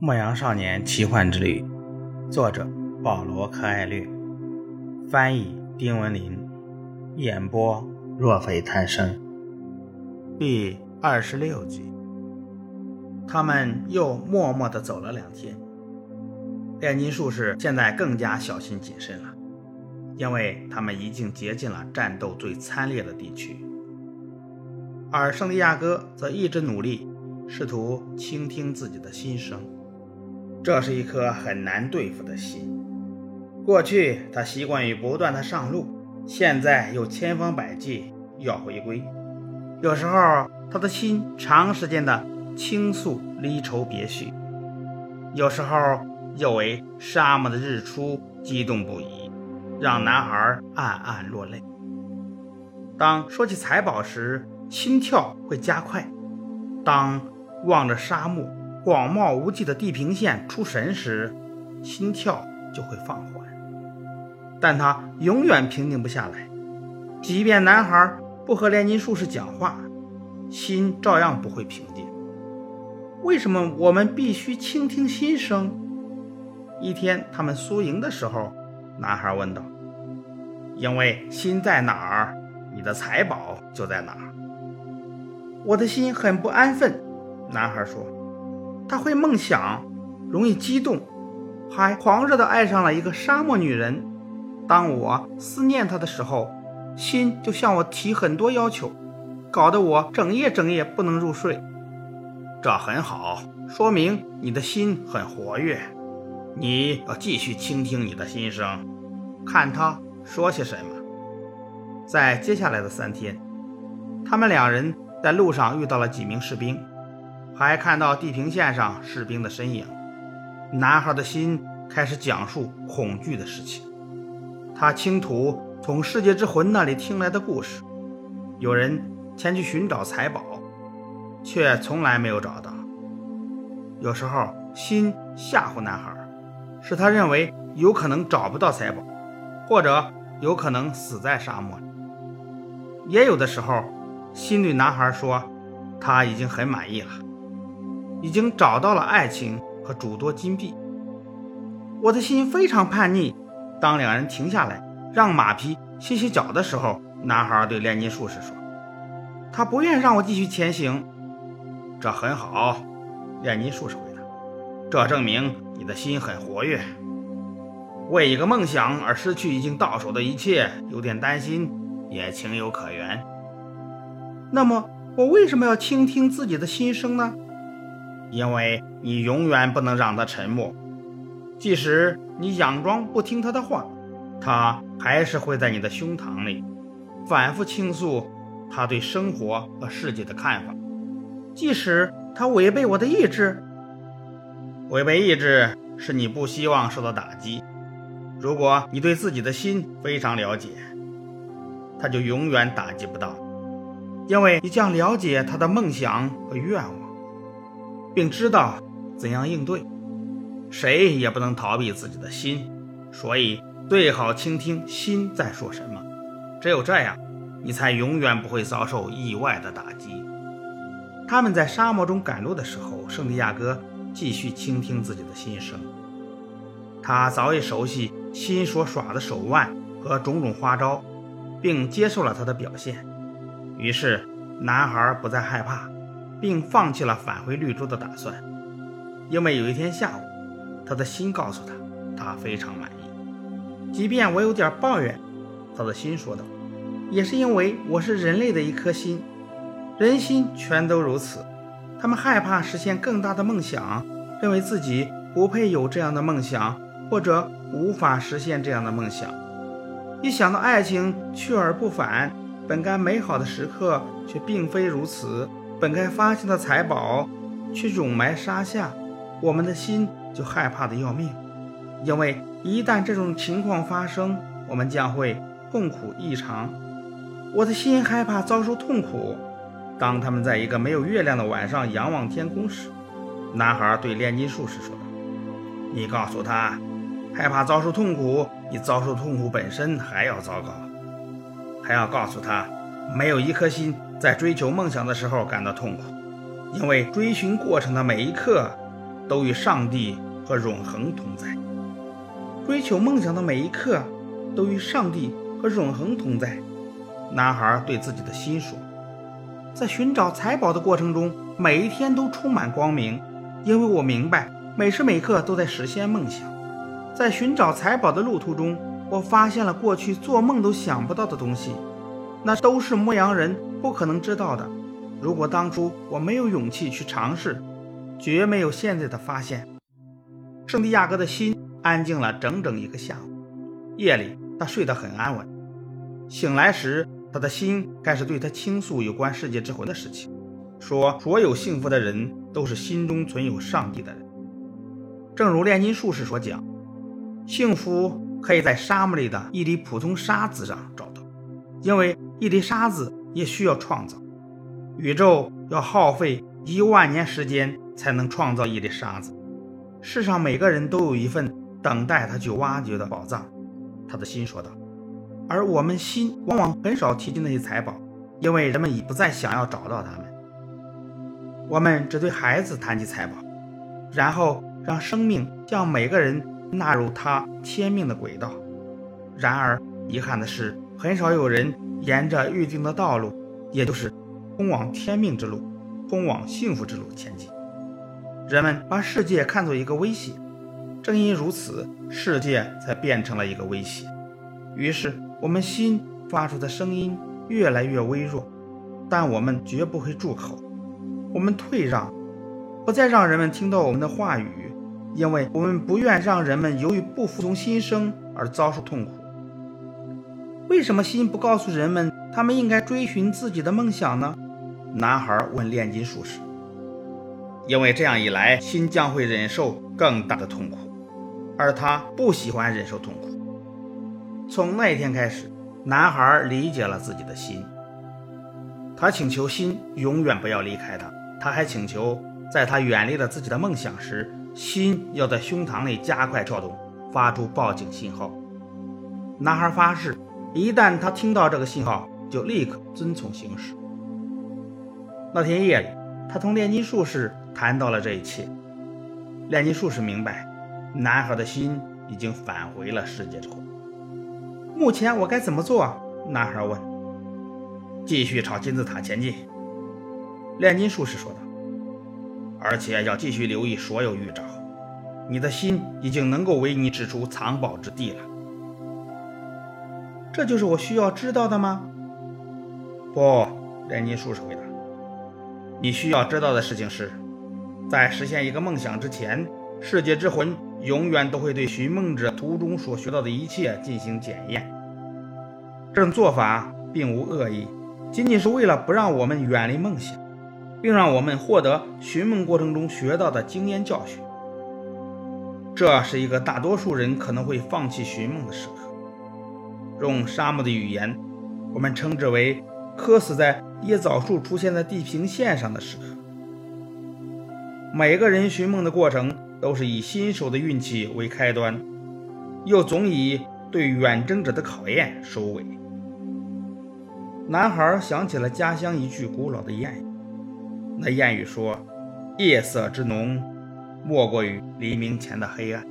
牧羊少年奇幻之旅，作者保罗·柯艾略，翻译丁文林，演播若非贪生。第二十六集，他们又默默地走了两天。炼金术士现在更加小心谨慎了，因为他们已经接近了战斗最惨烈的地区，而圣地亚哥则一直努力，试图倾听自己的心声。这是一颗很难对付的心。过去他习惯于不断的上路，现在又千方百计要回归。有时候他的心长时间的倾诉离愁别绪，有时候又为沙漠的日出激动不已，让男孩暗暗落泪。当说起财宝时，心跳会加快；当望着沙漠。广袤无际的地平线出神时，心跳就会放缓，但他永远平静不下来。即便男孩不和炼金术士讲话，心照样不会平静。为什么我们必须倾听心声？一天，他们输赢的时候，男孩问道：“因为心在哪儿，你的财宝就在哪儿。”我的心很不安分，男孩说。他会梦想，容易激动，还狂热地爱上了一个沙漠女人。当我思念他的时候，心就向我提很多要求，搞得我整夜整夜不能入睡。这很好，说明你的心很活跃。你要继续倾听你的心声，看他说些什么。在接下来的三天，他们两人在路上遇到了几名士兵。还看到地平线上士兵的身影，男孩的心开始讲述恐惧的事情。他倾吐从世界之魂那里听来的故事：有人前去寻找财宝，却从来没有找到。有时候心吓唬男孩，使他认为有可能找不到财宝，或者有可能死在沙漠里。也有的时候，心对男孩说：“他已经很满意了。”已经找到了爱情和诸多金币。我的心非常叛逆。当两人停下来让马匹歇歇脚的时候，男孩对炼金术士说：“他不愿让我继续前行。”这很好，炼金术士回答：“这证明你的心很活跃。为一个梦想而失去已经到手的一切，有点担心也情有可原。那么，我为什么要倾听自己的心声呢？”因为你永远不能让他沉默，即使你佯装不听他的话，他还是会在你的胸膛里反复倾诉他对生活和世界的看法。即使他违背我的意志，违背意志是你不希望受到打击。如果你对自己的心非常了解，他就永远打击不到，因为你将了解他的梦想和愿望。并知道怎样应对，谁也不能逃避自己的心，所以最好倾听心在说什么。只有这样，你才永远不会遭受意外的打击。他们在沙漠中赶路的时候，圣地亚哥继续倾听自己的心声。他早已熟悉心所耍的手腕和种种花招，并接受了他的表现。于是，男孩不再害怕。并放弃了返回绿洲的打算，因为有一天下午，他的心告诉他，他非常满意。即便我有点抱怨，他的心说道，也是因为我是人类的一颗心，人心全都如此。他们害怕实现更大的梦想，认为自己不配有这样的梦想，或者无法实现这样的梦想。一想到爱情去而不返，本该美好的时刻却并非如此。本该发现的财宝，却永埋沙下，我们的心就害怕的要命。因为一旦这种情况发生，我们将会痛苦异常。我的心害怕遭受痛苦。当他们在一个没有月亮的晚上仰望天空时，男孩对炼金术士说道：“你告诉他，害怕遭受痛苦，比遭受痛苦本身还要糟糕。还要告诉他，没有一颗心。”在追求梦想的时候感到痛苦，因为追寻过程的每一刻都与上帝和永恒同在。追求梦想的每一刻都与上帝和永恒同在。男孩对自己的心说：“在寻找财宝的过程中，每一天都充满光明，因为我明白每时每刻都在实现梦想。在寻找财宝的路途中，我发现了过去做梦都想不到的东西，那都是牧羊人不可能知道的。如果当初我没有勇气去尝试，绝没有现在的发现。”圣地亚哥的心安静了整整一个下午。夜里，他睡得很安稳。醒来时，他的心开始对他倾诉有关世界之魂的事情，说所有幸福的人都是心中存有上帝的人。正如炼金术士所讲，幸福可以在沙漠里的一粒普通沙子上找到，因为一粒沙子也需要创造。宇宙要耗费一万年时间才能创造一粒沙子。世上每个人都有一份等待他去挖掘的宝藏，他的心说道。而我们心往往很少提及那些财宝，因为人们已不再想要找到它们。我们只对孩子谈及财宝，然后让生命将每个人纳入他天命的轨道。然而，遗憾的是，很少有人沿着预定的道路，也就是通往天命之路、通往幸福之路前进。人们把世界看作一个威胁，正因如此，世界才变成了一个威胁。于是。我们心发出的声音越来越微弱，但我们绝不会住口。我们退让，不再让人们听到我们的话语，因为我们不愿让人们由于不服从心声而遭受痛苦。为什么心不告诉人们他们应该追寻自己的梦想呢？男孩问炼金术士。因为这样一来，心将会忍受更大的痛苦，而他不喜欢忍受痛苦。从那一天开始，男孩理解了自己的心。他请求心永远不要离开他。他还请求，在他远离了自己的梦想时，心要在胸膛里加快跳动，发出报警信号。男孩发誓，一旦他听到这个信号，就立刻遵从行事。那天夜里，他同炼金术士谈到了这一切。炼金术士明白，男孩的心已经返回了世界之后。目前我该怎么做？男孩问。继续朝金字塔前进，炼金术士说道。而且要继续留意所有预兆。你的心已经能够为你指出藏宝之地了。这就是我需要知道的吗？不，炼金术士回答。你需要知道的事情是，在实现一个梦想之前，世界之魂。永远都会对寻梦者途中所学到的一切进行检验。这种做法并无恶意，仅仅是为了不让我们远离梦想，并让我们获得寻梦过程中学到的经验教训。这是一个大多数人可能会放弃寻梦的时刻。用沙漠的语言，我们称之为“渴死在椰枣树出现在地平线上的时刻”。每个人寻梦的过程。都是以新手的运气为开端，又总以对远征者的考验收尾。男孩想起了家乡一句古老的谚语，那谚语说：“夜色之浓，莫过于黎明前的黑暗。”